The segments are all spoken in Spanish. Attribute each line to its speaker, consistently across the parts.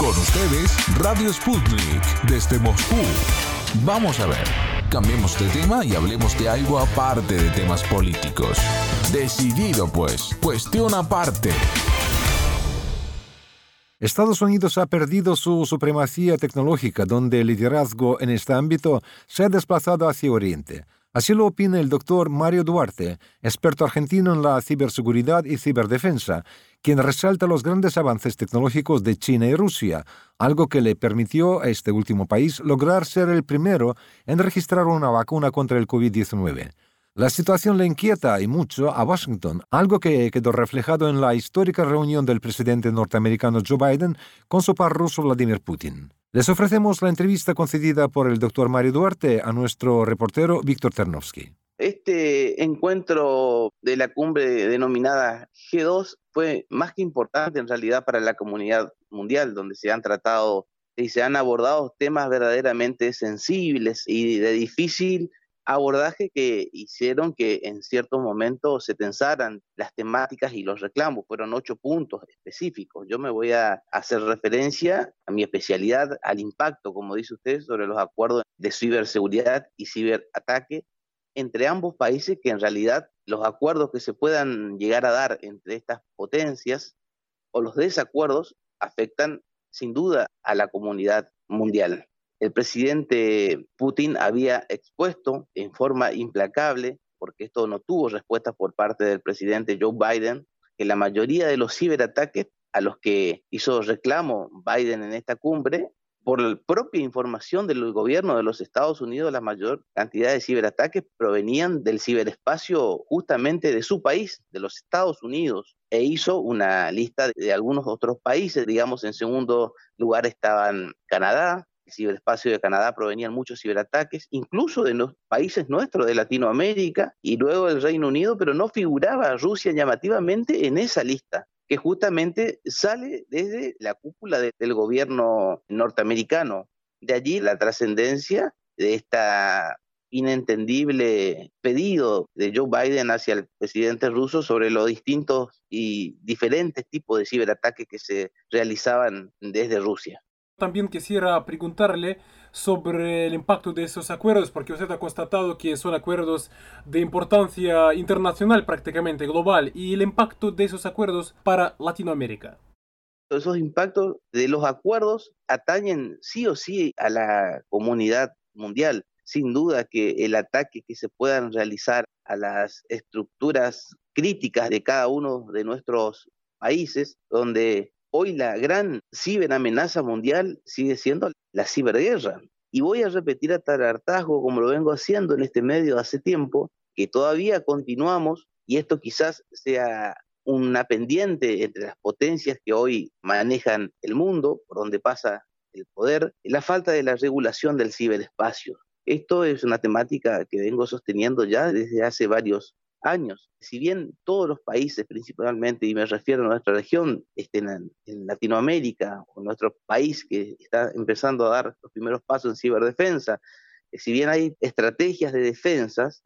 Speaker 1: Con ustedes, Radio Sputnik, desde Moscú. Vamos a ver, cambiemos de tema y hablemos de algo aparte de temas políticos. Decidido pues, cuestión aparte.
Speaker 2: Estados Unidos ha perdido su supremacía tecnológica, donde el liderazgo en este ámbito se ha desplazado hacia Oriente. Así lo opina el doctor Mario Duarte, experto argentino en la ciberseguridad y ciberdefensa, quien resalta los grandes avances tecnológicos de China y Rusia, algo que le permitió a este último país lograr ser el primero en registrar una vacuna contra el COVID-19. La situación le inquieta y mucho a Washington, algo que quedó reflejado en la histórica reunión del presidente norteamericano Joe Biden con su par ruso Vladimir Putin. Les ofrecemos la entrevista concedida por el doctor Mario Duarte a nuestro reportero Víctor Ternovsky.
Speaker 3: Este encuentro de la cumbre denominada G2 fue más que importante en realidad para la comunidad mundial, donde se han tratado y se han abordado temas verdaderamente sensibles y de difícil abordaje que hicieron que en ciertos momentos se tensaran las temáticas y los reclamos. Fueron ocho puntos específicos. Yo me voy a hacer referencia a mi especialidad, al impacto, como dice usted, sobre los acuerdos de ciberseguridad y ciberataque entre ambos países, que en realidad los acuerdos que se puedan llegar a dar entre estas potencias o los desacuerdos afectan sin duda a la comunidad mundial. El presidente Putin había expuesto en forma implacable, porque esto no tuvo respuesta por parte del presidente Joe Biden, que la mayoría de los ciberataques a los que hizo reclamo Biden en esta cumbre, por la propia información del gobierno de los Estados Unidos, la mayor cantidad de ciberataques provenían del ciberespacio justamente de su país, de los Estados Unidos, e hizo una lista de algunos otros países, digamos, en segundo lugar estaban Canadá, ciberespacio de Canadá provenían muchos ciberataques, incluso de los países nuestros de Latinoamérica y luego del Reino Unido, pero no figuraba Rusia llamativamente en esa lista que justamente sale desde la cúpula del gobierno norteamericano. De allí la trascendencia de esta inentendible pedido de Joe Biden hacia el presidente ruso sobre los distintos y diferentes tipos de ciberataques que se realizaban desde Rusia.
Speaker 4: También quisiera preguntarle sobre el impacto de esos acuerdos, porque usted ha constatado que son acuerdos de importancia internacional prácticamente, global, y el impacto de esos acuerdos para Latinoamérica.
Speaker 3: Esos impactos de los acuerdos atañen sí o sí a la comunidad mundial. Sin duda que el ataque que se puedan realizar a las estructuras críticas de cada uno de nuestros países, donde Hoy la gran ciberamenaza mundial sigue siendo la ciberguerra. Y voy a repetir a tal hartazgo, como lo vengo haciendo en este medio hace tiempo, que todavía continuamos, y esto quizás sea una pendiente entre las potencias que hoy manejan el mundo, por donde pasa el poder, la falta de la regulación del ciberespacio. Esto es una temática que vengo sosteniendo ya desde hace varios años. Si bien todos los países, principalmente, y me refiero a nuestra región, estén en, Latinoamérica, o nuestro país que está empezando a dar los primeros pasos en ciberdefensa, eh, si bien hay estrategias de defensas,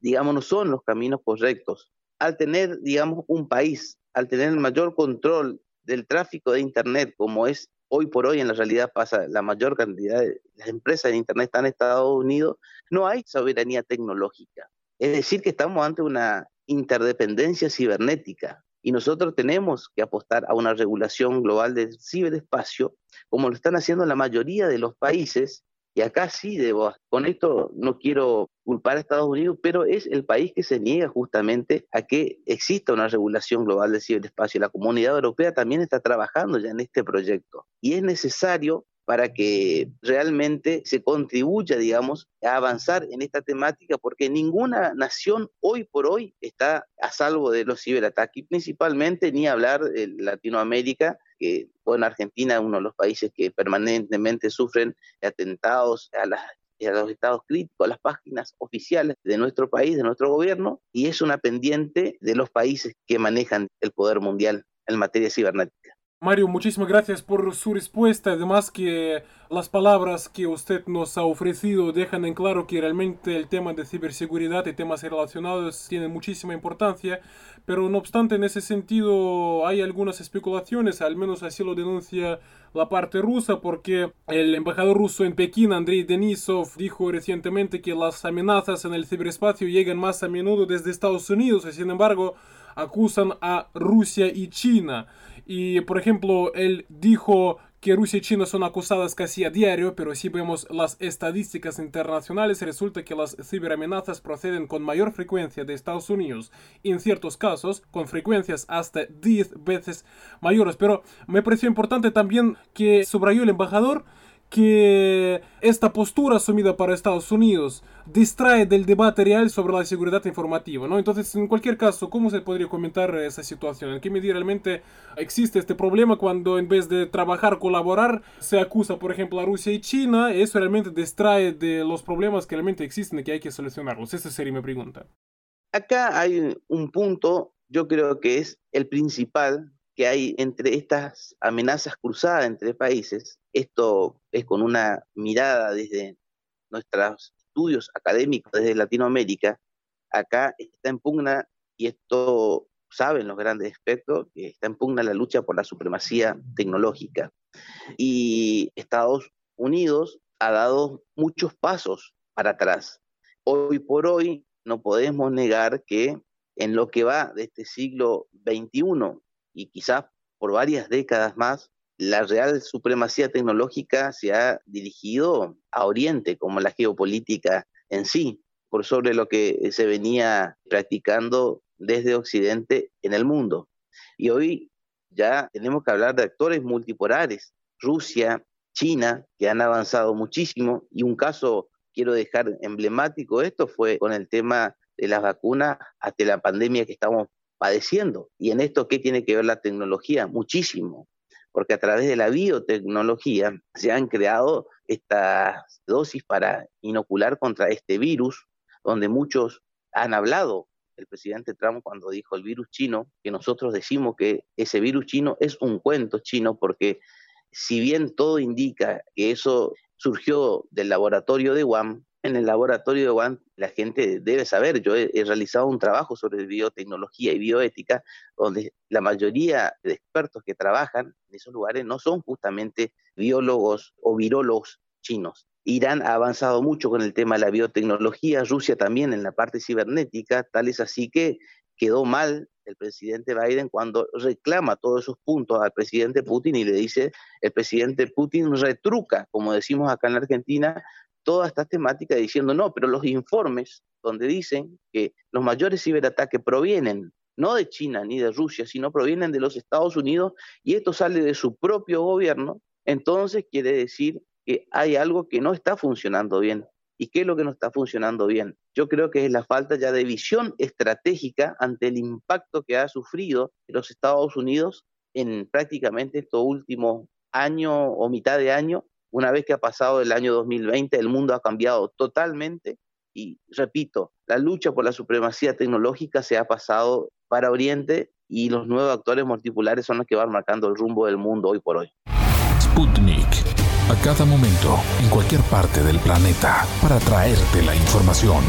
Speaker 3: digamos, no son los caminos correctos. Al tener, digamos, un país, al tener el mayor control del tráfico de Internet, como es hoy por hoy en la realidad pasa, la mayor cantidad de las empresas de Internet están en Estados Unidos, no hay soberanía tecnológica. Es decir, que estamos ante una interdependencia cibernética y nosotros tenemos que apostar a una regulación global del ciberespacio, como lo están haciendo la mayoría de los países. Y acá sí debo, con esto no quiero culpar a Estados Unidos, pero es el país que se niega justamente a que exista una regulación global del ciberespacio. La comunidad europea también está trabajando ya en este proyecto. Y es necesario para que realmente se contribuya, digamos, a avanzar en esta temática, porque ninguna nación hoy por hoy está a salvo de los ciberataques, principalmente ni hablar de Latinoamérica, que bueno, Argentina es uno de los países que permanentemente sufren atentados a las a los estados críticos, a las páginas oficiales de nuestro país, de nuestro gobierno, y es una pendiente de los países que manejan el poder mundial en materia cibernética.
Speaker 4: Mario, muchísimas gracias por su respuesta. Además que las palabras que usted nos ha ofrecido dejan en claro que realmente el tema de ciberseguridad y temas relacionados tienen muchísima importancia. Pero no obstante, en ese sentido hay algunas especulaciones, al menos así lo denuncia la parte rusa, porque el embajador ruso en Pekín, Andrei Denisov, dijo recientemente que las amenazas en el ciberespacio llegan más a menudo desde Estados Unidos y sin embargo acusan a Rusia y China. Y por ejemplo, él dijo que Rusia y China son acusadas casi a diario, pero si vemos las estadísticas internacionales, resulta que las ciberamenazas proceden con mayor frecuencia de Estados Unidos, en ciertos casos con frecuencias hasta 10 veces mayores. Pero me pareció importante también que subrayó el embajador que esta postura asumida para Estados Unidos distrae del debate real sobre la seguridad informativa, ¿no? Entonces, en cualquier caso, ¿cómo se podría comentar esa situación? ¿En qué medida realmente existe este problema cuando en vez de trabajar, colaborar, se acusa, por ejemplo, a Rusia y China? Eso realmente distrae de los problemas que realmente existen y que hay que solucionarlos. Esa sería mi pregunta.
Speaker 3: Acá hay un punto, yo creo que es el principal, que hay entre estas amenazas cruzadas entre países. Esto es con una mirada desde nuestros estudios académicos desde Latinoamérica. Acá está en pugna, y esto saben los grandes expertos, que está en pugna la lucha por la supremacía tecnológica. Y Estados Unidos ha dado muchos pasos para atrás. Hoy por hoy no podemos negar que en lo que va de este siglo XXI y quizás por varias décadas más, la real supremacía tecnológica se ha dirigido a Oriente, como la geopolítica en sí, por sobre lo que se venía practicando desde Occidente en el mundo. Y hoy ya tenemos que hablar de actores multipolares, Rusia, China, que han avanzado muchísimo, y un caso, quiero dejar emblemático esto, fue con el tema de las vacunas hasta la pandemia que estamos padeciendo. ¿Y en esto qué tiene que ver la tecnología? Muchísimo, porque a través de la biotecnología se han creado estas dosis para inocular contra este virus, donde muchos han hablado. El presidente Trump cuando dijo el virus chino, que nosotros decimos que ese virus chino es un cuento chino, porque si bien todo indica que eso surgió del laboratorio de Wuhan, en el laboratorio de Wuhan la gente debe saber, yo he, realizado un trabajo sobre biotecnología y bioética, donde la mayoría de expertos que trabajan en esos lugares no son justamente biólogos o virólogos chinos. Irán ha avanzado mucho con el tema de la biotecnología, Rusia también en la parte cibernética, tal es así que quedó mal el presidente Biden cuando reclama todos esos puntos al presidente Putin y le dice, el presidente Putin retruca, como decimos acá en Argentina, toda esta temática diciendo, no, pero los informes donde dicen que los mayores ciberataques provienen no de China ni de Rusia, sino provienen de los Estados Unidos y esto sale de su propio gobierno, entonces quiere decir que hay algo que no está funcionando bien. ¿Y qué es lo que no está funcionando bien? Yo creo que es la falta ya de visión estratégica ante el impacto que ha sufrido los Estados Unidos en prácticamente estos últimos año o mitad de año una vez que ha pasado el año 2020, el mundo ha cambiado totalmente y, repito, la lucha por la supremacía tecnológica se ha pasado para Oriente y los nuevos actores multipolares son los que van marcando el rumbo del mundo hoy por hoy.
Speaker 1: Sputnik. A cada momento, en cualquier parte del planeta, para traerte la información.